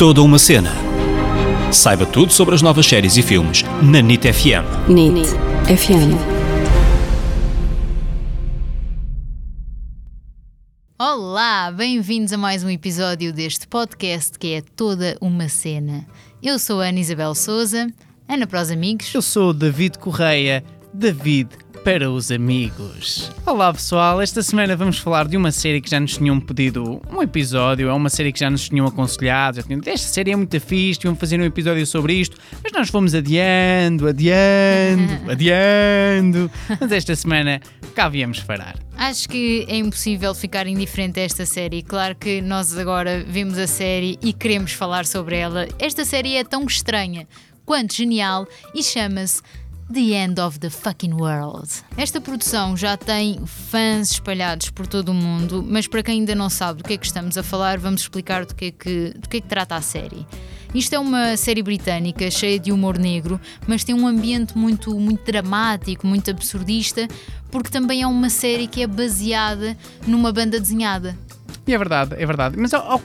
Toda uma cena. Saiba tudo sobre as novas séries e filmes na NIT FM. NIT FM. Olá, bem-vindos a mais um episódio deste podcast que é toda uma cena. Eu sou a Ana Isabel Souza, Ana para os amigos. Eu sou o David Correia, David para os amigos. Olá pessoal, esta semana vamos falar de uma série que já nos tinham pedido um episódio, é uma série que já nos tinham aconselhado, já tinham, esta série é muito fixe, iam fazer um episódio sobre isto, mas nós fomos adiando, adiando, adiando, mas esta semana cá viemos parar. Acho que é impossível ficar indiferente a esta série. Claro que nós agora vimos a série e queremos falar sobre ela. Esta série é tão estranha quanto genial e chama-se The End of the Fucking World. Esta produção já tem fãs espalhados por todo o mundo, mas para quem ainda não sabe do que é que estamos a falar, vamos explicar do que é que, do que, é que trata a série. Isto é uma série britânica cheia de humor negro, mas tem um ambiente muito, muito dramático, muito absurdista, porque também é uma série que é baseada numa banda desenhada. E é verdade, é verdade. Mas ao, ao,